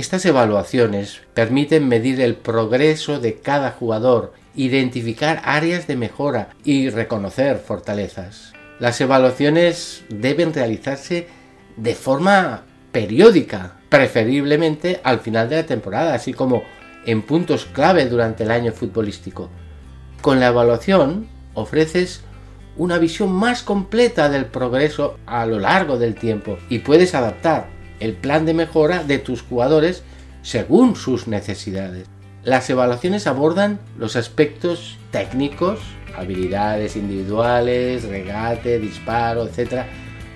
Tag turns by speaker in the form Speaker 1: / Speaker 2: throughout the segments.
Speaker 1: Estas evaluaciones permiten medir el progreso de cada jugador, identificar áreas de mejora y reconocer fortalezas. Las evaluaciones deben realizarse de forma periódica, preferiblemente al final de la temporada, así como en puntos clave durante el año futbolístico. Con la evaluación ofreces una visión más completa del progreso a lo largo del tiempo y puedes adaptar el plan de mejora de tus jugadores según sus necesidades. Las evaluaciones abordan los aspectos técnicos, habilidades individuales, regate, disparo, etc.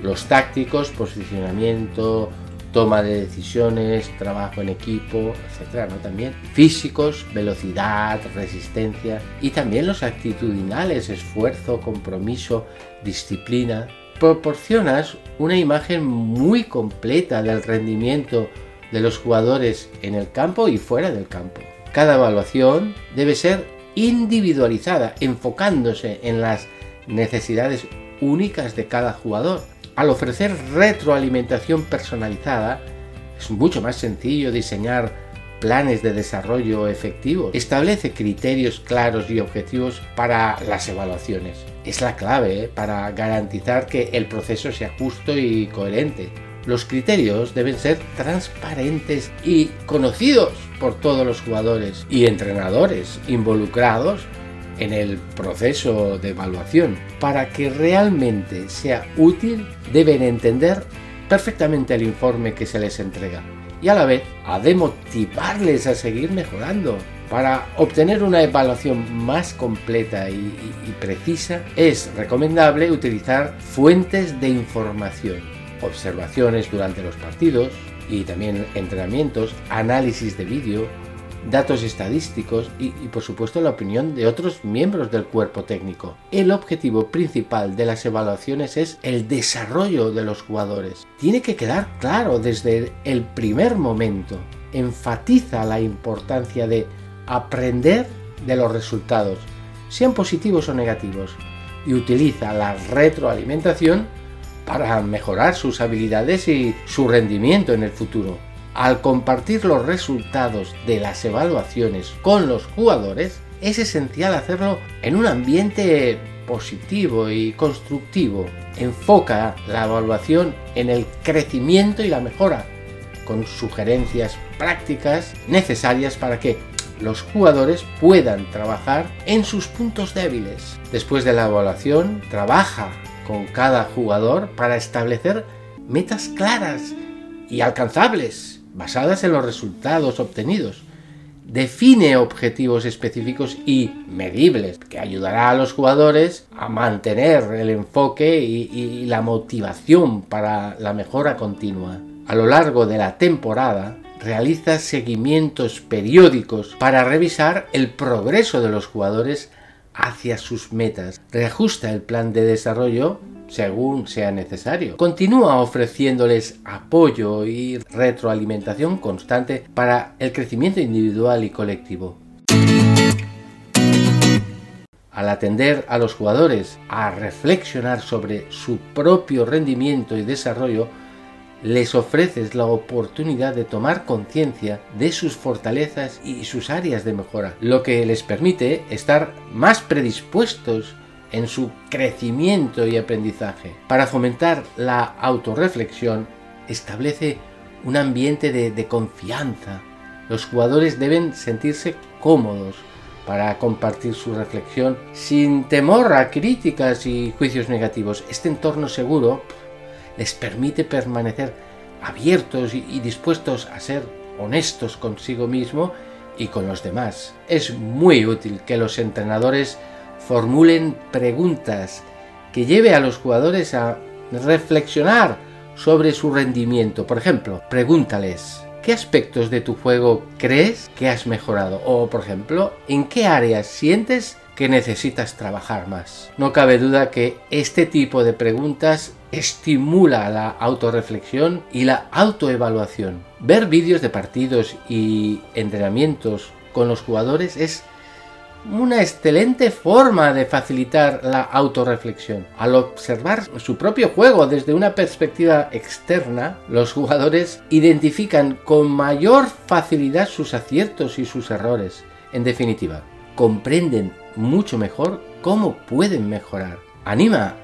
Speaker 1: Los tácticos, posicionamiento, toma de decisiones, trabajo en equipo, etcétera, ¿no? También físicos, velocidad, resistencia y también los actitudinales, esfuerzo, compromiso, disciplina. Proporcionas una imagen muy completa del rendimiento de los jugadores en el campo y fuera del campo. Cada evaluación debe ser individualizada, enfocándose en las necesidades únicas de cada jugador al ofrecer retroalimentación personalizada, es mucho más sencillo diseñar planes de desarrollo efectivos. Establece criterios claros y objetivos para las evaluaciones. Es la clave ¿eh? para garantizar que el proceso sea justo y coherente. Los criterios deben ser transparentes y conocidos por todos los jugadores y entrenadores involucrados en el proceso de evaluación. Para que realmente sea útil, deben entender perfectamente el informe que se les entrega y a la vez ha de motivarles a seguir mejorando. Para obtener una evaluación más completa y, precisa es recomendable utilizar fuentes de información, observaciones durante los partidos y también entrenamientos, análisis de vídeo, datos estadísticos y, por supuesto la opinión de otros miembros del cuerpo técnico. El objetivo principal de las evaluaciones es el desarrollo de los jugadores. Tiene que quedar claro desde el primer momento. Enfatiza la importancia de aprender de los resultados, sean positivos o negativos, y utiliza la retroalimentación para mejorar sus habilidades y su rendimiento en el futuro. Al compartir los resultados de las evaluaciones con los jugadores, es esencial hacerlo en un ambiente positivo y constructivo. Enfoca la evaluación en el crecimiento y la mejora, con sugerencias prácticas necesarias para que los jugadores puedan trabajar en sus puntos débiles. Después de la evaluación, trabaja con cada jugador para establecer metas claras y alcanzables basadas en los resultados obtenidos. Define objetivos específicos y medibles que ayudará a los jugadores a mantener el enfoque y, la motivación para la mejora continua. A lo largo de la temporada, realiza seguimientos periódicos para revisar el progreso de los jugadores hacia sus metas. Reajusta el plan de desarrollo según sea necesario. Continúa ofreciéndoles apoyo y retroalimentación constante para el crecimiento individual y colectivo. Al atender a los jugadores a reflexionar sobre su propio rendimiento y desarrollo, les ofreces la oportunidad de tomar conciencia de sus fortalezas y sus áreas de mejora, lo que les permite estar más predispuestos en su crecimiento y aprendizaje. Para fomentar la autorreflexión, establece un ambiente de, confianza. Los jugadores deben sentirse cómodos para compartir su reflexión sin temor a críticas y juicios negativos. Este entorno seguro les permite permanecer abiertos y dispuestos a ser honestos consigo mismo y con los demás. Es muy útil que los entrenadores formulen preguntas que lleve a los jugadores a reflexionar sobre su rendimiento. Por ejemplo, pregúntales, ¿qué aspectos de tu juego crees que has mejorado? O, por ejemplo, ¿en qué áreas sientes que necesitas trabajar más? No cabe duda que este tipo de preguntas estimula la autorreflexión y la autoevaluación. Ver vídeos de partidos y entrenamientos con los jugadores es una excelente forma de facilitar la autorreflexión. Al observar su propio juego desde una perspectiva externa, los jugadores identifican con mayor facilidad sus aciertos y sus errores. En definitiva, comprenden mucho mejor cómo pueden mejorar. Anima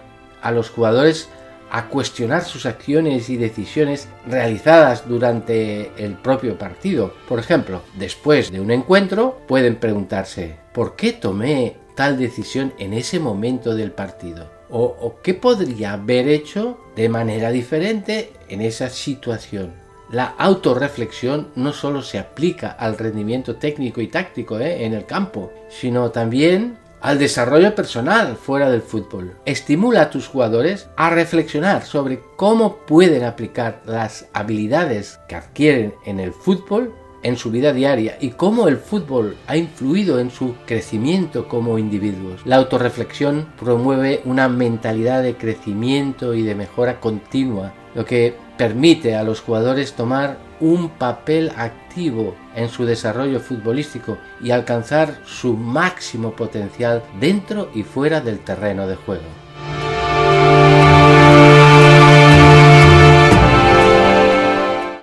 Speaker 1: a los jugadores a cuestionar sus acciones y decisiones realizadas durante el propio partido. Por ejemplo, después de un encuentro pueden preguntarse ¿por qué tomé tal decisión en ese momento del partido? ¿O, qué podría haber hecho de manera diferente en esa situación? La autorreflexión no solo se aplica al rendimiento técnico y táctico ¿eh? en el campo, sino también al desarrollo personal fuera del fútbol. Estimula a tus jugadores a reflexionar sobre cómo pueden aplicar las habilidades que adquieren en el fútbol en su vida diaria y cómo el fútbol ha influido en su crecimiento como individuos. La autorreflexión promueve una mentalidad de crecimiento y de mejora continua, lo que permite a los jugadores tomar un papel activo en su desarrollo futbolístico y alcanzar su máximo potencial dentro y fuera del terreno de juego.